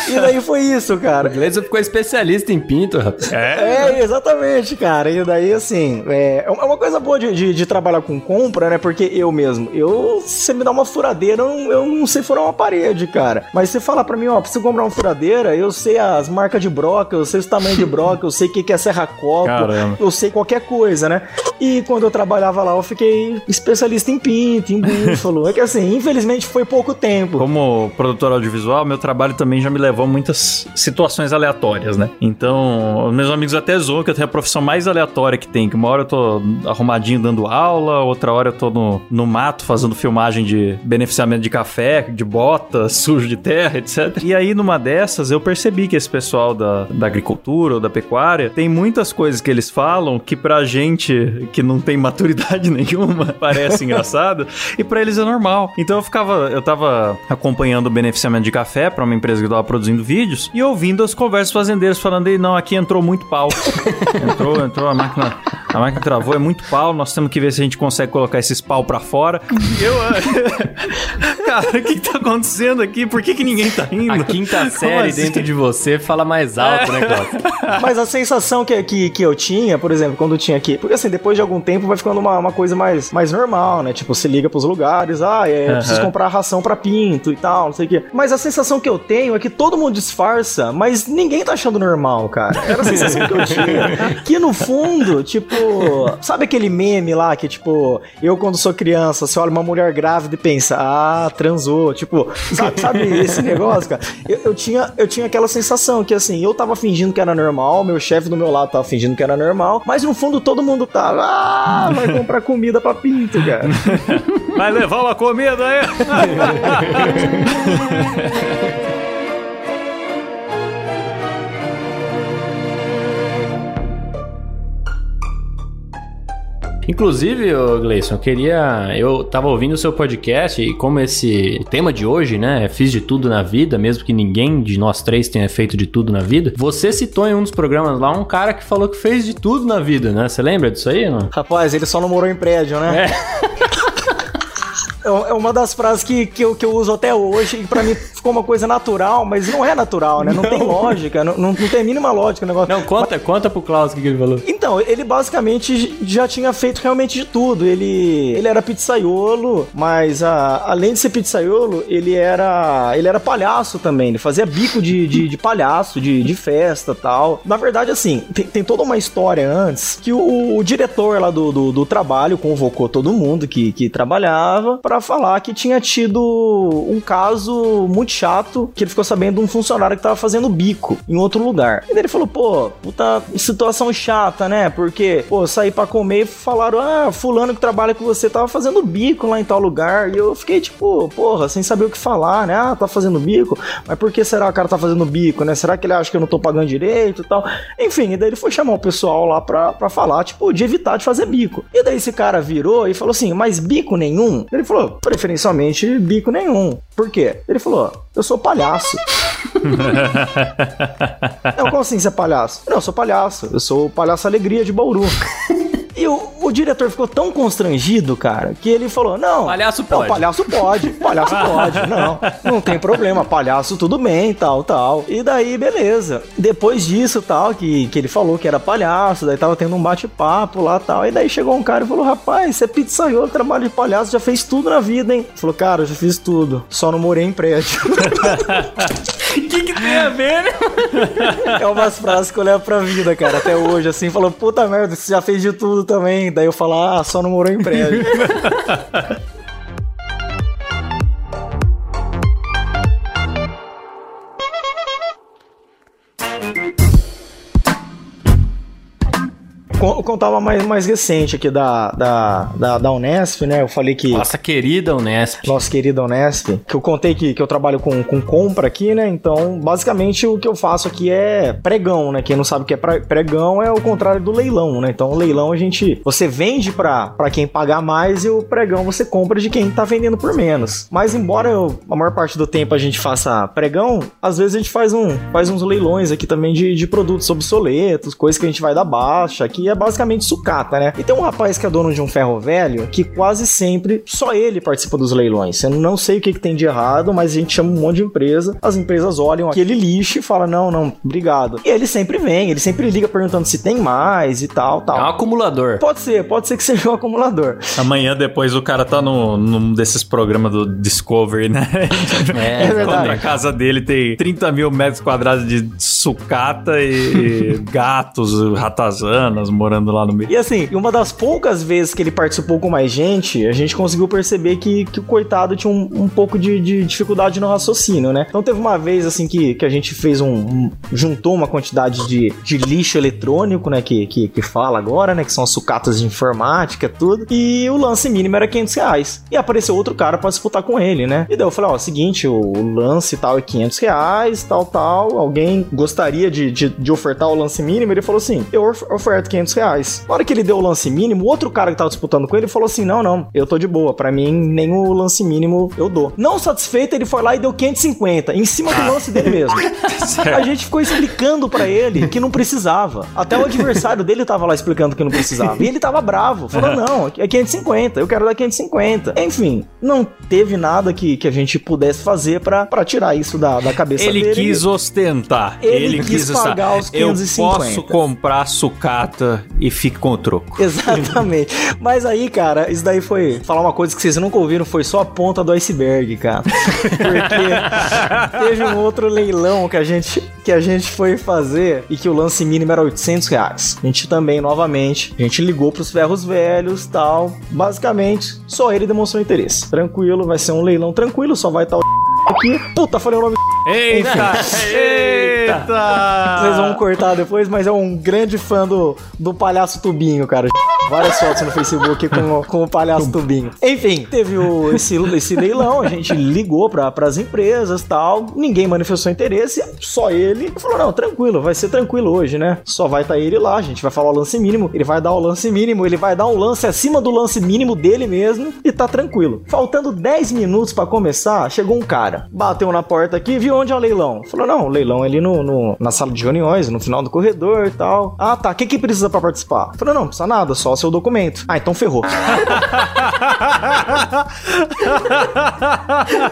E daí foi isso, cara. O Gleison ficou especialista em pinto, rapaz. É, exatamente, cara. E daí, assim, é é uma coisa boa de, de- de trabalhar com compra, né? Porque eu mesmo, eu, se você me dá uma furadeira, eu não, eu não sei furar uma parede, cara. Mas você fala pra mim, ó, preciso comprar uma furadeira, eu sei as marcas de broca, eu sei os tamanhos de broca, eu sei o que, que é serra-copo, Caramba. eu sei qualquer coisa, né? E quando eu trabalhava lá, eu fiquei especialista em pinto, em búfalo. É que assim, infelizmente foi pouco tempo. Como produtor audiovisual, meu trabalho também já me levou a muitas situações aleatórias, né? Então, os meus amigos até zoam que eu tenho a profissão mais aleatória que tem. Que uma hora eu tô arrumadinho dando aula, outra hora eu tô no, no mato fazendo filmagem de beneficiamento de café, de bota, [LAUGHS] sujo de terra, etc. E aí, numa dessas, eu percebi que esse pessoal da, da agricultura ou da pecuária tem muitas coisas que eles falam que pra gente que não tem maturidade [LAUGHS] nenhuma parece engraçado [LAUGHS] e pra eles é normal. Então eu ficava, eu tava acompanhando o beneficiamento de café pra uma empresa que tava produzindo vídeos e ouvindo as conversas fazendeiros falando aí, não, aqui entrou muito pau. [LAUGHS] entrou, entrou a máquina, a máquina travou, é muito pau, nós temos que ver se a gente consegue colocar esses pau pra fora. E eu, [LAUGHS] cara, o que, que tá acontecendo aqui? Por que, que ninguém tá rindo? A quinta série assim? dentro de você fala mais alto, né, Cláudio? [LAUGHS] Mas a sensação que, que, que eu tinha, por exemplo, quando eu tinha aqui. Porque assim, depois de algum tempo vai ficando uma, uma coisa mais, mais normal, né? Tipo, você liga pros lugares, ah, é, eu preciso comprar ração pra pinto e tal, não sei o quê. Mas a sensação que eu tenho é que todo mundo disfarça, mas ninguém tá achando normal, cara. Era a sensação que eu tinha. [LAUGHS] Que no fundo, tipo, sabe aquele meme lá que, tipo, eu quando sou criança, você olha uma mulher grávida e pensa, ah, transou. Tipo, sabe, sabe esse negócio, cara? Eu, eu tinha, eu tinha aquela sensação que, assim, eu tava fingindo que era normal, meu chefe do meu lado tava fingindo que era normal, mas no fundo todo mundo tava, ah, vai comprar comida pra pinto, cara. Vai levar uma comida aí? [LAUGHS] Inclusive, Gleison, eu queria. Eu tava ouvindo o seu podcast e como esse o tema de hoje, né? é Fiz de tudo na vida, mesmo que ninguém de nós três tenha feito de tudo na vida. Você citou em um dos programas lá um cara que falou que fez de tudo na vida, né? Você lembra disso aí, não? Rapaz, ele só não morou em prédio, né? É [LAUGHS] é uma das frases que, que, eu, que eu uso até hoje e pra mim ficou uma coisa natural, mas não é natural, né? Não, tem lógica, não, não, não tem a mínima lógica o negócio. Não, conta, conta pro Klaus o que, ele falou. Então, ele basicamente já tinha feito realmente de tudo. Ele, ele era pizzaiolo, mas a- além de ser pizzaiolo, ele era ele era palhaço também. Ele fazia bico de, de, de palhaço, de, de festa tal. Na verdade, assim, tem, tem toda uma história antes que o, o diretor lá do, do, do trabalho convocou todo mundo que, que trabalhava pra falar que tinha tido um caso muito chato que ele ficou sabendo de um funcionário que tava fazendo bico em outro lugar. E ele falou, pô, puta situação chata, né? Porque, pô, saí pra comer e falaram, ah, fulano que trabalha com você tava fazendo bico lá em tal lugar. E eu fiquei, tipo, porra, sem saber o que falar, né? Ah, tá fazendo bico. Mas por que será que o cara tá fazendo bico, né? Será que ele acha que eu não tô pagando direito e tal? Enfim, e daí ele foi chamar o pessoal lá pra, pra falar, tipo, de evitar de fazer bico. E daí esse cara virou e falou assim, mas bico nenhum? Ele falou, preferencialmente bico nenhum. Por quê? Ele falou, eu sou palhaço. Não, [LAUGHS] como assim você é palhaço? Não, eu sou palhaço. Eu sou o palhaço alegria de Bauru. [LAUGHS] E o, o diretor ficou tão constrangido, cara, que ele falou: Não, Palhaço não, pode. palhaço pode, palhaço [LAUGHS] pode, não, não tem problema, palhaço tudo bem, tal, tal. E daí, beleza. Depois disso, tal, que, que ele falou que era palhaço, daí tava tendo um bate-papo lá, tal. E daí chegou um cara e falou: Rapaz, você é pizzaiolo, trabalho de palhaço, já fez tudo na vida, hein? Falou: Cara, eu já fiz tudo, só não morei em prédio. [LAUGHS] O que, que tem a ver, né? É umas frases que eu levo pra vida, cara, até hoje, assim, falou, puta merda, você já fez de tudo também. Daí eu falo, ah, só não morou em prédio. [LAUGHS] Contar uma mais, mais recente aqui da, da, da, da Unesp, né? Eu falei que. Nossa querida Unesp. nossa querida Unesp, que eu contei que, que eu trabalho com, com compra aqui, né? Então, basicamente, o que eu faço aqui é pregão, né? Quem não sabe o que é pre- pregão é o contrário do leilão, né? Então, o leilão a gente. Você vende pra, pra quem pagar mais e o pregão você compra de quem tá vendendo por menos. Mas, embora eu, a maior parte do tempo a gente faça pregão, às vezes a gente faz, um, faz uns leilões aqui também de, de produtos obsoletos, coisas que a gente vai dar baixa, que é basicamente sucata, né? E tem um rapaz que é dono de um ferro velho que quase sempre só ele participa dos leilões. Eu não sei o que, que tem de errado, mas a gente chama um monte de empresa, as empresas olham aquele lixo e falam: não, não, obrigado. E ele sempre vem, ele sempre liga perguntando se tem mais e tal, É um tal. acumulador. Pode ser, pode ser que [LAUGHS] seja um acumulador. Amanhã depois o cara tá no, num desses programas do Discovery, né? [LAUGHS] É, É verdade. A casa dele tem 30 mil metros quadrados de sucata e, e [LAUGHS] gatos, ratazanas morando lá no meio. E assim, uma das poucas vezes que ele participou com mais gente, a gente conseguiu perceber que, que o coitado tinha um, um pouco de, de dificuldade no raciocínio, né? Então teve uma vez, assim, que, que a gente fez um, um- juntou uma quantidade de, de lixo eletrônico, né? Que, que, que fala agora, né? Que são as sucatas de informática, tudo. E o lance mínimo era 500 reais. E apareceu outro cara pra disputar com ele, né? E daí eu falei, ó, seguinte, o, o lance tal é 500 reais, tal, tal. Alguém gostaria de, de, de ofertar o lance mínimo? Ele falou assim, eu of- oferto 500 reais. Na hora que ele deu o lance mínimo, outro cara que tava disputando com ele falou assim, não, não, eu tô de boa. Pra mim, nem o lance mínimo eu dou. Não satisfeito, ele foi lá e deu 550, em cima do lance dele mesmo. [LAUGHS] A gente ficou explicando pra ele que não precisava. Até o adversário dele tava lá explicando que não precisava. E ele tava bravo. Falou: não, é 550, eu quero dar 550. Enfim, não teve nada que, que a gente pudesse fazer pra, pra tirar isso da, da cabeça Ele dele. quis ostentar. Ele quis pagar os Eu 550. posso comprar sucata e fique com o troco. Exatamente. Mas aí, cara, isso daí foi. Falar uma coisa que vocês nunca ouviram, foi só a ponta do iceberg, cara. Porque [LAUGHS] teve um outro leilão que a gente, que a gente foi fazer e que o lance mínimo era 800 reais. A gente também, novamente, a gente ligou pros ferros velhos tal. Basicamente, só ele demonstrou interesse. Tranquilo, vai ser um leilão tranquilo, só vai estar o aqui. Puta, falei o nome. [LAUGHS] Eita! Eita! [LAUGHS] Vocês vão cortar depois, mas é um grande fã do, do palhaço Tubinho, cara. [LAUGHS] Várias fotos no Facebook com, o- com o palhaço Tubinho. Enfim, teve o, esse, esse leilão, a gente ligou para as empresas tal, ninguém manifestou interesse, só ele falou: não, tranquilo, vai ser tranquilo hoje, né? Só vai estar ele lá, a gente vai falar o lance mínimo, ele vai dar o lance mínimo, ele vai dar um lance acima do lance mínimo dele mesmo e tá tranquilo. Faltando 10 minutos para começar, chegou um cara, bateu na porta aqui, viu onde é o leilão? Falou: não, o leilão é ali no, no- na sala de reuniões, no final do corredor e tal. Ah, tá, o que, que precisa para participar? Falou: não, não precisa nada, só seu documento. Ah, então ferrou. [LAUGHS]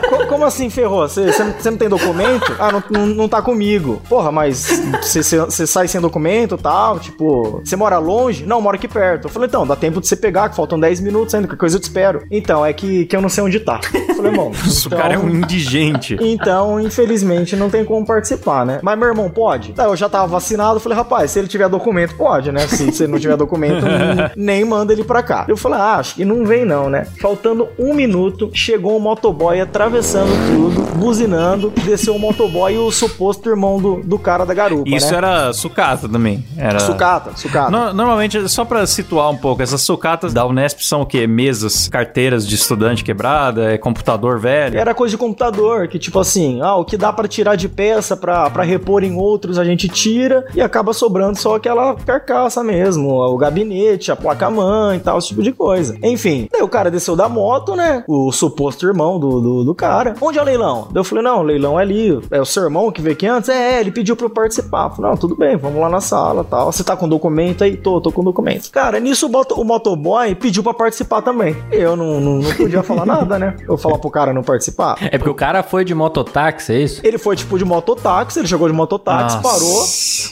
Co- Como assim ferrou? Você não tem documento? Ah, não, não, não tá comigo. Porra, mas você- sai sem documento e tal? Tipo, você mora longe? Não, moro aqui perto. Eu falei, então, dá tempo de você pegar, que faltam 10 minutos ainda, qualquer coisa eu te espero. Então, é que, que eu não sei onde tá. Eu falei, bom. O cara é um indigente. [LAUGHS] Então, infelizmente, não tem como participar, né? Mas meu irmão pode? Daí eu já tava vacinado, falei, rapaz, se ele tiver documento, pode, né? Se, se ele não tiver documento, nem, [LAUGHS] nem manda ele pra cá. Eu falei, ah, acho que não vem não, né? Faltando um minuto, chegou um motoboy atravessando tudo, buzinando, desceu o motoboy e o suposto irmão do, do cara da garupa, Isso né? era sucata também. Era... Sucata, sucata. No- normalmente, só pra situar um pouco, essas sucatas da Unesp são o quê? Mesas, carteiras de estudante quebrada, é computador velho. Era coisa de computador, que tipo assim, ah, o que dá pra tirar de peça pra repor em outros a gente tira e acaba sobrando só aquela carcaça mesmo, o gabinete, a placa-mãe e tal, esse tipo de coisa. Enfim, daí o cara desceu da moto, né? O suposto irmão do, do, do cara. Onde é o leilão? Daí eu falei, não, o leilão é ali. É o seu irmão que veio aqui antes? É, ele pediu pra eu participar. Eu falei, não, tudo bem, vamos lá na sala tal. Você tá com documento aí? Tô, tô com documento. Cara, nisso o, o motoboy pediu pra participar também. Eu não, não, não podia falar [LAUGHS] nada, né? Eu falar pro cara não participar. É porque o cara foi de mototáxi, é isso? Ele foi tipo de mototáxi, ele chegou de mototáxi, Nossa. parou.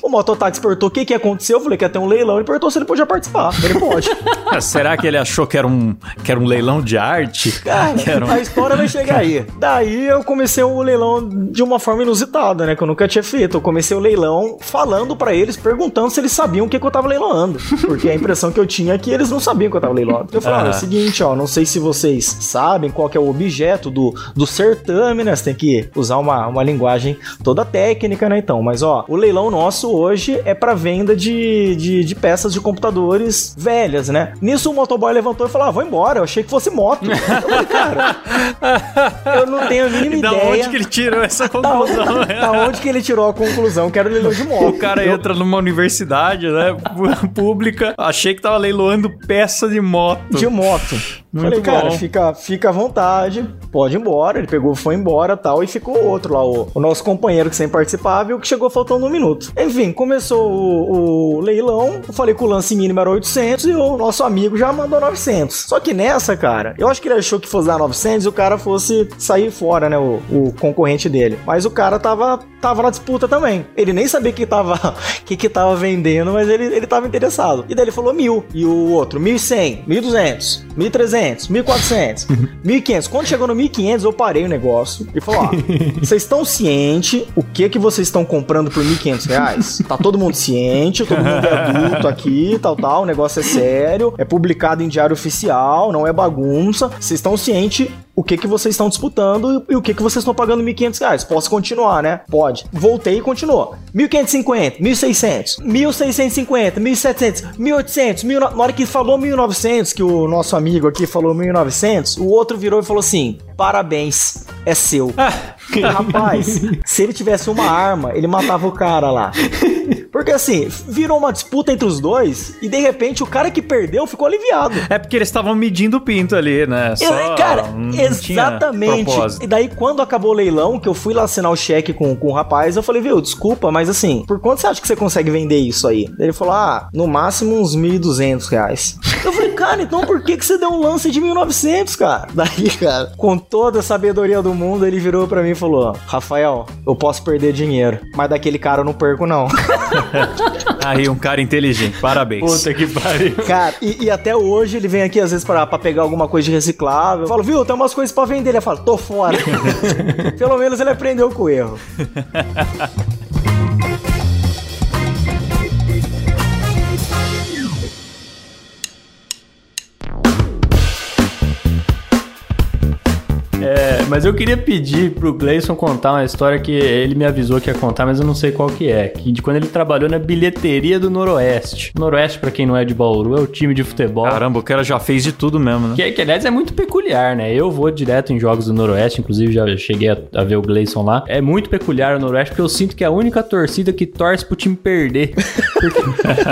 O mototáxi perguntou o que que aconteceu. Eu falei que ia ter um leilão. Ele perguntou se ele podia participar. Ele pode. [LAUGHS] Será que ele achou que era um, que era um leilão de arte? Cara, um... a história vai chegar aí. [LAUGHS] Daí eu comecei o leilão de uma forma inusitada, né? Que eu nunca tinha feito. Eu comecei o leilão falando pra eles, perguntando se eles sabiam o que, que eu tava leiloando. Porque a impressão que eu tinha é que eles não sabiam que eu tava leiloando. Eu falei, olha, é o seguinte, ó, não sei se vocês sabem qual que é o objeto do, do certame, Você tem que usar uma, uma linguagem toda técnica, né? Então, mas ó, o leilão nosso hoje é pra venda de, de, de peças de computadores velhas, né? Nisso o motoboy levantou e falou: ah, vou embora, eu achei que fosse moto. Eu falei, cara, [LAUGHS] eu não tenho a mínima E da ideia. onde que ele tirou essa [LAUGHS] Da conclusão? onde, [LAUGHS] da onde que ele tirou a conclusão que era o leilão de moto? O cara entra numa universidade, né? Pública. Achei que tava leiloando peça de moto. de moto. Muito Falei, cara, bom. fica, fica à vontade, pode ir embora. Ele pegou, foi embora tal, e ficou outro lá, o, o nosso companheiro que sempre participava, e o que chegou faltando um minuto. Enfim, começou o, o leilão, eu falei que o lance mínimo era 800 e o nosso amigo já mandou 900. Só que nessa, cara, eu acho que ele achou que fosse dar 900 e o cara fosse sair fora, né, o, o concorrente dele. Mas o cara tava, tava na disputa também. Ele nem sabia que tava, [LAUGHS] que que tava vendendo, mas ele, ele tava interessado. E daí ele falou mil. E o outro, 1.100, 1.200, 1.300, 1.400, 1.500. Quando chegou no 1.500, eu parei o negócio e falei, ó, [LAUGHS] vocês estão cientes o que que vocês estão comprando por 1.500 reais? Tá todo mundo ciente, todo mundo é adulto aqui, tal, tal, o negócio é sério, é publicado em diário oficial, não é bagunça. Vocês estão cientes o que que vocês estão disputando e o que que vocês estão pagando 1.500 reais. Posso continuar, né? Pode. Voltei e continuou. 1.550, 1.600, 1.650, 1.700, 1.800, 1.000... Na hora que falou 1.900, que o nosso amigo aqui falou 1.900, o outro virou e falou assim, parabéns, é seu. [LAUGHS] Rapaz, se ele tivesse uma arma, ele matava o cara lá. Porque assim, virou uma disputa entre os dois e de repente o cara que perdeu ficou aliviado. É porque eles estavam medindo o pinto ali, né? Eu- Só cara, exatamente. E daí, quando acabou o leilão, que eu fui lá assinar o cheque com, com o rapaz, eu falei, viu, desculpa, mas assim, por quanto você acha que você consegue vender isso aí? Ele falou, ah, no máximo uns 1.200 reais. Eu falei, cara, então por que, que você deu um lance de 1.900, cara? [LAUGHS] Daí, cara, com toda a sabedoria do mundo, ele virou pra mim e falou, Rafael, eu posso perder dinheiro, mas daquele cara eu não perco, não. [LAUGHS] [LAUGHS] Aí, um cara inteligente. Parabéns. Puta que pariu. Cara, e, e até hoje ele vem aqui às vezes pra, pra pegar alguma coisa de reciclável. Eu falo, viu, tem umas coisas pra vender. Ele fala, tô fora. [LAUGHS] Pelo menos ele aprendeu com o erro. [LAUGHS] É, mas eu queria pedir pro Gleison contar uma história que ele me avisou que ia contar, mas eu não sei qual que é. Que de quando ele trabalhou na bilheteria do Noroeste. Noroeste, pra quem não é de Bauru, é o time de futebol. Caramba, o cara já fez de tudo mesmo, né? Que, que, aliás, é muito peculiar, né? Eu vou direto em jogos do Noroeste, inclusive já cheguei a, a ver o Gleison lá. É muito peculiar o Noroeste, porque eu sinto que é a única torcida que torce pro time perder. Porque,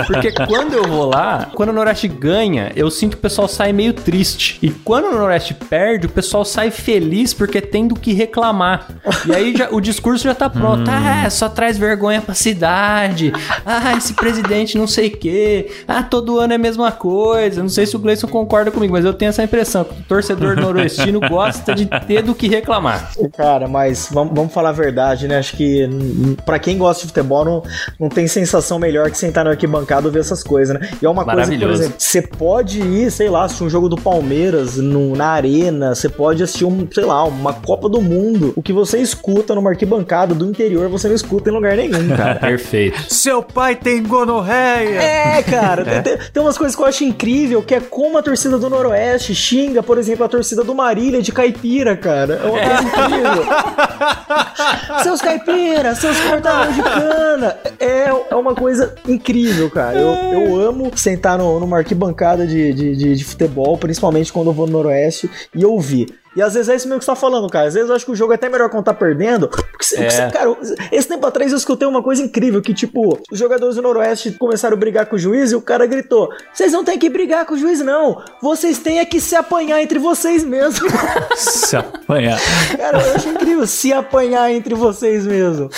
[LAUGHS] porque quando eu vou lá, quando o Noroeste ganha, eu sinto que o pessoal sai meio triste. E quando o Noroeste perde, o pessoal sai feliz porque tem do que reclamar. E aí já- o discurso já tá pronto. Ah, só traz vergonha pra cidade. Ah, esse presidente não sei o quê. Ah, todo ano é a mesma coisa. Não sei se o Gleison concorda comigo, mas eu tenho essa impressão que o torcedor noroestino [LAUGHS] gosta de ter do que reclamar. Cara, mas vamos, vamos falar a verdade, né? Acho que hum, pra quem gosta de futebol, não, não tem sensação melhor que sentar na arquibancada e ver essas coisas, né? E é uma coisa que, por exemplo, você pode ir, sei lá, assistir um jogo do Palmeiras no- na arena, você pode assistir um, sei lá, uma Copa do Mundo. O que você escuta numa arquibancada do interior, você não escuta em lugar nenhum, [LAUGHS] cara. Perfeito. Seu pai tem gonorreia! É, cara, tem- Tem, tem umas coisas que eu acho incrível, que é como a torcida do Noroeste xinga, por exemplo, a torcida do Marília de Caipira, cara. É uma coisa incrível. [LAUGHS] seus caipiras, seus cortadores de cana. É, é uma coisa incrível, cara. Eu, eu amo sentar no, numa arquibancada de, de, de, de futebol, principalmente quando eu vou no Noroeste, e ouvir. E às vezes é isso mesmo que você tá falando, cara. Às vezes eu acho que o jogo é até melhor quando tá perdendo. Porque, você- É. cara, esse tempo atrás eu escutei uma coisa incrível: que, tipo, os jogadores do Noroeste começaram a brigar com o juiz e o cara gritou: Vocês não tem que brigar com o juiz, não. Vocês têm é que se apanhar entre vocês mesmos. [LAUGHS] Se apanhar. Cara, eu acho incrível se apanhar entre vocês mesmo.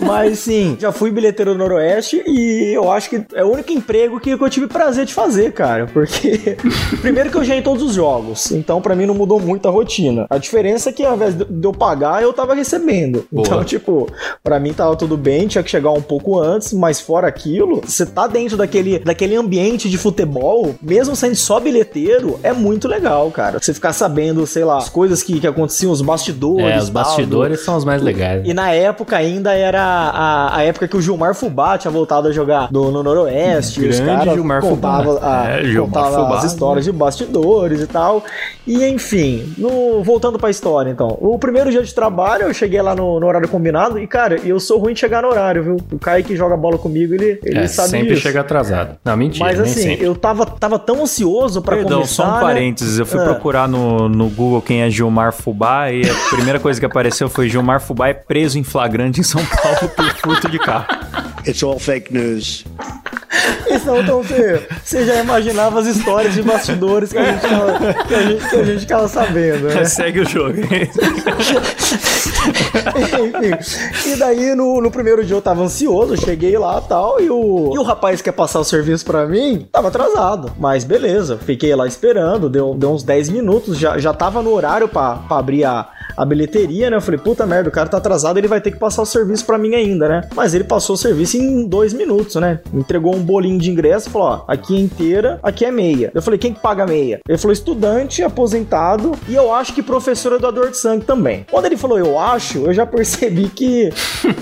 Mas sim, já fui bilheteiro do Noroeste e eu acho que é o único emprego que eu tive prazer de fazer, cara. Porque, [LAUGHS] primeiro que eu já ia em todos os jogos, então pra mim não mudou muito a rotina. A diferença é que ao invés de eu pagar, eu tava recebendo. Boa. Então, tipo, pra mim tava tudo bem, tinha que chegar um pouco antes, mas fora aquilo, você tá dentro daquele, daquele ambiente de futebol, mesmo sendo só bilheteiro, é muito legal, cara. Você ficar sabendo, sei lá, as coisas que, que aconteciam, os bastidores. É, os tal, bastidores são os mais legais. e na época ainda era a, a época que o Gilmar Fubá tinha voltado a jogar no, no Noroeste. e os Grande caras Gilmar contavam, Fubá. a- É, Gilmar contavam Fubá. as histórias de bastidores e tal. E enfim, no- voltando pra história então. O primeiro dia de trabalho eu cheguei lá no, no horário combinado e cara, eu sou ruim de chegar no horário, viu? O Kai que joga bola comigo, ele, ele É, sabe sempre disso. chega atrasado. Não, mentira, Mas nem assim, sempre. eu tava, tava tão ansioso pra Perdão, começar. só um né? parênteses. Eu fui Ah. procurar no, no Google quem é Gilmar Fubá e a primeira coisa que apareceu foi Gilmar Fubá é preso em flagrante em São Paulo por furto de carro. [LAUGHS] It's all fake news. Então, então você, você já imaginava as histórias de bastidores que a gente tava, que a gente, que a gente ficava sabendo, né? [LAUGHS] Segue o jogo. Enfim. E daí, no, no primeiro dia eu tava ansioso, cheguei lá e tal, e o, e o rapaz que ia passar o serviço pra mim tava atrasado. Mas beleza, fiquei lá esperando, deu, deu uns 10 minutos, já, já tava no horário pra, pra abrir a, a bilheteria, né? Eu falei, puta merda, o cara tá atrasado, ele vai ter que passar o serviço pra mim ainda, né? Mas ele passou o serviço em dois minutos, né? Entregou um bolinho de ingresso e falou, ó, aqui é inteira, aqui é meia. Eu falei, quem que paga meia? Ele falou, estudante, aposentado, e eu acho que professor doador de sangue também. Quando ele falou, eu acho, eu já percebi que,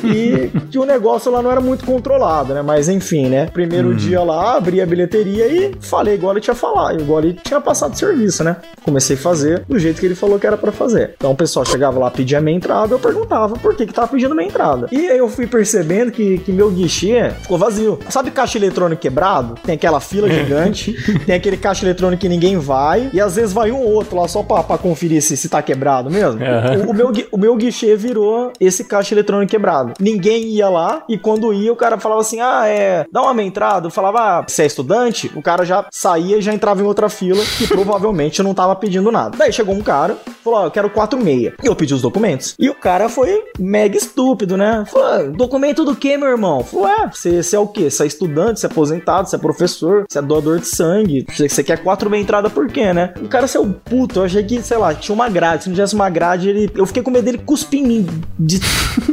que, que o negócio lá não era muito controlado, né? Mas enfim, né? Primeiro dia lá, abri a bilheteria e falei igual ele tinha falado, igual ele tinha passado o serviço, né? Comecei a fazer do jeito que ele falou que era pra fazer. Então pessoal chegava lá, pedia minha entrada, eu perguntava por que que tava pedindo minha entrada. E eu fui percebendo que, que meu guichê ficou vazio. Sabe caixa eletrônico quebrado? Tem aquela fila é. gigante, [LAUGHS] tem aquele caixa eletrônico que ninguém vai, e às vezes vai um outro lá só pra, pra conferir se, se tá quebrado mesmo. Uhum. O, o, meu, o meu guichê virou esse caixa eletrônico quebrado. Ninguém ia lá, e quando ia, o cara falava assim, ah, é, dá uma minha entrada. Eu falava, ah, você é estudante? O cara já saía e já entrava em outra fila, que provavelmente não tava pedindo nada. Daí chegou um cara, falou, ah, eu quero 4,6 queria. E eu pedi os documentos. E o cara foi mega estúpido, né? Falou, ah, documento do que, meu irmão? Falou, é, você, você é o quê? Você é estudante, você é aposentado, você é professor, você é doador de sangue, você, você quer quatro meia entrada por quê, né? O cara seu puto, eu achei que, sei lá, tinha uma grade. Se não tivesse uma grade, ele. Eu fiquei com medo dele cuspir em mim. De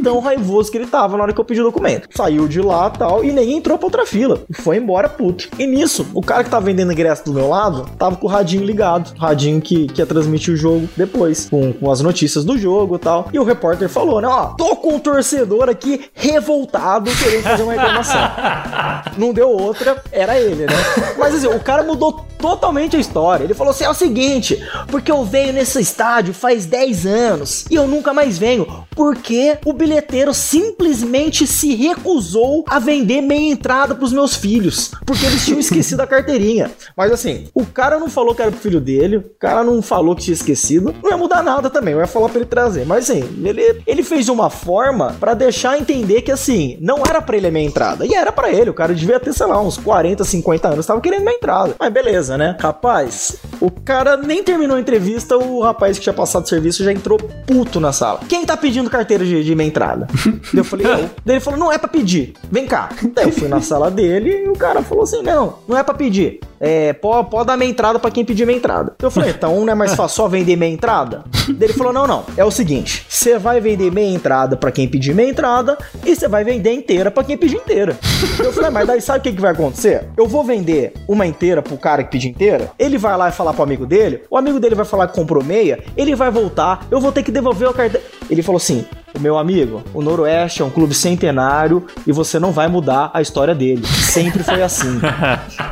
tão raivoso que ele tava na hora que eu pedi o documento. Saiu de lá tal, e nem entrou pra outra fila. Foi embora, puto. E nisso, o cara que tava vendendo ingresso do meu lado tava com o radinho ligado. O radinho que, que ia transmitir o jogo depois, com, com as notícias do jogo e tal. E o repórter falou, né? Ó, tô com um torcedor aqui revoltado querendo fazer uma reclamação. [LAUGHS] Não deu outra, era ele, né? Mas assim, o cara mudou totalmente a história. Ele falou assim: é o seguinte, porque eu venho nesse estádio faz 10 anos e eu nunca mais venho, porque o bilheteiro simplesmente se recusou a vender meia entrada pros meus filhos, porque eles tinham [LAUGHS] esquecido a carteirinha. Mas assim, o cara não falou que era pro filho dele, o cara não falou que tinha esquecido, não ia mudar nada também, eu ia falar pra ele trazer. Mas assim, ele, ele fez uma forma pra deixar entender que assim, não era pra ele a meia entrada, e era pra ele, o cara devia ter, sei lá, uns 40, 50 anos, tava querendo meia entrada. Mas beleza, né? Rapaz, o cara nem terminou a entrevista, o rapaz que tinha passado serviço já entrou puto na sala. Quem tá pedindo carteira de, de meia entrada? Daí eu falei, eu. Daí ele falou, não é pra pedir, vem cá. Daí eu fui na sala dele e o cara falou assim, não, não é pra pedir. É, pode, pode dar meia entrada pra quem pedir meia entrada. Eu falei, então não é mais fácil só vender meia entrada? Daí ele falou, não, não, é o seguinte, você vai vender meia entrada pra quem pedir meia entrada e você vai vender inteira pra quem pedir inteira. Eu falei, mas daí sabe o que, que vai acontecer? Eu vou vender uma inteira pro cara que pedir inteira, ele vai lá e falar pro amigo dele, o amigo dele vai falar que comprou meia, ele vai voltar, eu vou ter que devolver o cartão. Ele falou assim: meu amigo, o Noroeste é um clube centenário e você não vai mudar a história dele. Sempre foi assim. [LAUGHS]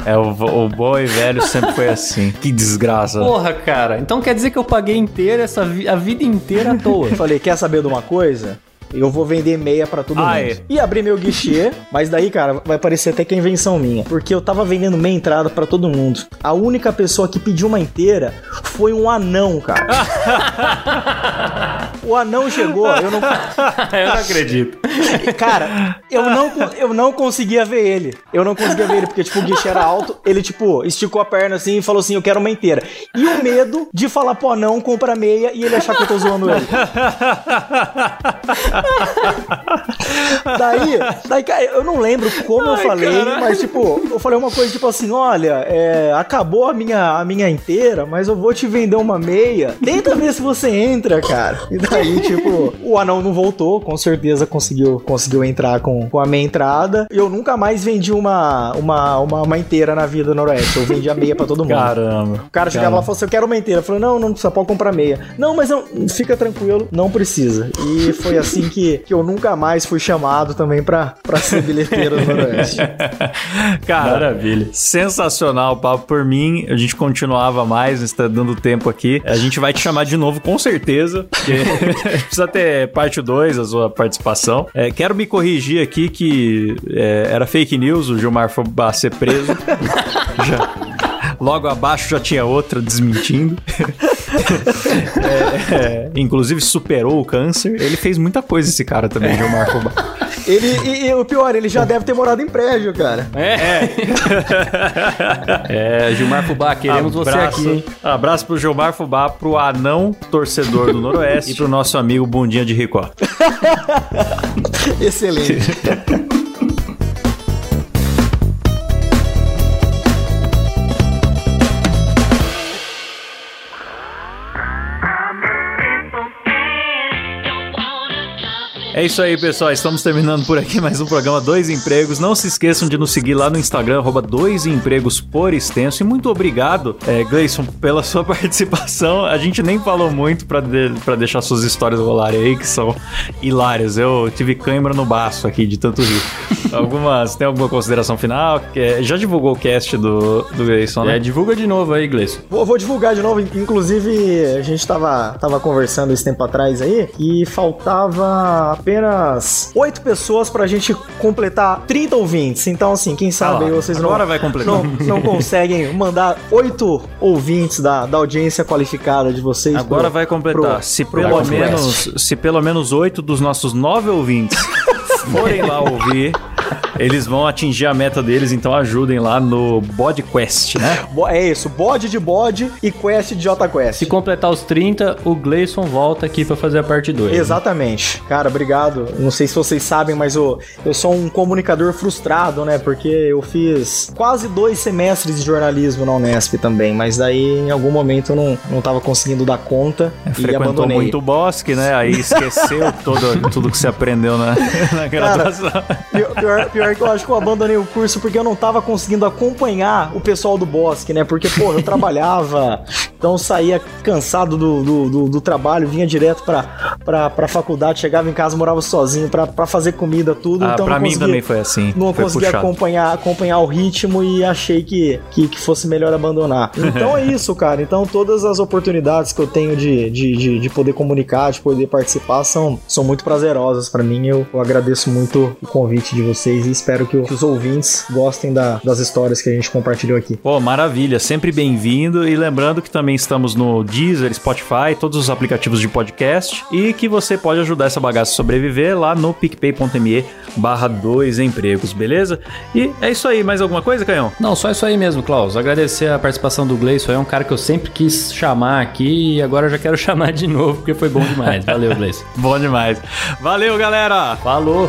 É, o, o bom e velho sempre foi assim. Que desgraça. Porra, cara. Então quer dizer que eu paguei inteira essa vi- a vida inteira à toa. Eu falei, quer saber de uma coisa? Eu vou vender meia pra todo Ah, mundo. é. E abri meu guichê, [LAUGHS] mas daí, cara, vai parecer até que é invenção minha. Porque eu tava vendendo meia entrada pra todo mundo. A única pessoa que pediu uma inteira foi um anão, cara. [LAUGHS] o anão chegou, eu não. [LAUGHS] eu não acredito. Cara, eu não, eu não conseguia ver ele. Eu não conseguia ver ele, porque, tipo, o guichê era alto. Ele, tipo, esticou a perna assim e falou assim: Eu quero uma inteira. E o medo de falar pro anão, compra meia e ele achar que eu tô zoando ele. [LAUGHS] daí, daí, cara, eu não lembro como eu falei, mas, tipo, eu falei uma coisa tipo assim: Olha, é, acabou a minha, a minha inteira, mas eu vou te vender uma meia. Tenta ver se você entra, cara. E daí, [LAUGHS] tipo, o anão não voltou, com certeza conseguiu, conseguiu entrar com, com a meia entrada. Eu nunca mais vendi uma, uma, uma, uma inteira na vida Noroeste. Eu vendi a meia pra todo mundo. Caramba. O cara chegava lá e falou assim: Eu quero uma inteira. Eu falei: Não, não precisa, pode comprar meia. Não, mas não, fica tranquilo, não precisa. E foi assim que, que eu nunca mais fui chamado também pra, pra ser bilheteiro do Noroeste. [LAUGHS] Cara, Maravilha. sensacional, papo. Por mim, a gente continuava mais, está dando tempo aqui. A gente vai te chamar de novo, com certeza, porque [LAUGHS] precisa ter parte 2, a sua participação. É, quero me corrigir aqui que é, era fake news o Gilmar Fubá ser preso. [LAUGHS] já, logo abaixo já tinha outra desmentindo. É, é, inclusive superou o câncer. Ele fez muita coisa, esse cara também, Gilmar Fubá. Ele, e, e o pior, ele já deve ter morado em prédio, cara. É. é, Gilmar Fubá, queremos você Abraço- aqui, hein? Abraço pro Gilmar Fubá, pro anão torcedor do Noroeste e pro nosso amigo Bundinha de Ricó. [LAUGHS] Excelente. [LAUGHS] É isso aí, pessoal. Estamos terminando por aqui mais um programa Dois Empregos. Não se esqueçam de nos seguir lá no Instagram, arroba Dois Empregos por extenso. E muito obrigado, é, Gleison, pela sua [LAUGHS] participação. A gente nem falou muito pra, de- pra deixar suas histórias rolarem aí, que são hilárias. Eu tive cãibra no baço aqui de tanto rir. Algumas, tem alguma consideração final? Que- Já divulgou o cast do, do Gleison, né? É, divulga de novo aí, Gleison. Vou, vou divulgar de novo. Inclusive, a gente tava, tava conversando esse tempo atrás aí e faltava apenas oito pessoas pra gente completar 30 ouvintes. Então, assim, quem sabe Ah lá, vocês não, agora vai completar. não, não [LAUGHS] conseguem mandar oito ouvintes da, da audiência qualificada de vocês. Agora pro- vai completar. pro- se, pro pelo menos, se pelo menos oito dos nossos nove ouvintes [LAUGHS] forem lá ouvir, eles vão atingir a meta deles, então ajudem lá no BodQuest, né? Bo- É isso, bode de bode e quest de J Quest. Se completar os 30, o Gleison volta aqui pra fazer a parte 2. Exatamente. Cara, obrigado. Não sei se vocês sabem, mas eu, eu sou um comunicador frustrado, né? Porque eu fiz quase dois semestres de jornalismo na Unesp também, mas daí em algum momento eu não, não tava conseguindo dar conta e É, Frequentou abandonei. muito o bosque, né? Aí esqueceu todo, tudo que você aprendeu na, [LAUGHS] na graduação. Pior, pior, pior que eu acho que eu abandonei o curso porque eu não tava conseguindo acompanhar o pessoal do Bosque, né? Porque, pô, eu trabalhava, então saía cansado do, do, do- do trabalho, vinha direto pra, pra, pra faculdade, chegava em casa, morava sozinho pra, pra fazer comida, tudo. Ah, então pra mim conseguia- também foi assim. Não foi consegui puxado. acompanhar, acompanhar o ritmo e achei que, que, que fosse melhor abandonar. [LAUGHS] Então é isso, cara. Então todas as oportunidades que eu tenho de, de, de, de poder comunicar, de poder participar, são, são muito prazerosas pra mim. Eu, eu agradeço muito o convite de vocês e espero que, o- que os ouvintes gostem da- das histórias que a gente compartilhou aqui. Pô, maravilha, sempre bem-vindo. E lembrando que também estamos no Deezer, Spotify, todos os aplicativos de podcast. E que você pode ajudar essa bagaça a sobreviver lá no picpay.me barra dois empregos, beleza? E é isso aí, mais alguma coisa, Canhão? Não, só isso aí mesmo, Klaus. Agradecer a participação do Gleison. É um cara que eu sempre quis chamar aqui e agora eu já quero [LAUGHS] chamar de novo porque foi bom demais. Valeu, Gleison. [LAUGHS] Bom demais. Valeu, galera! Falou!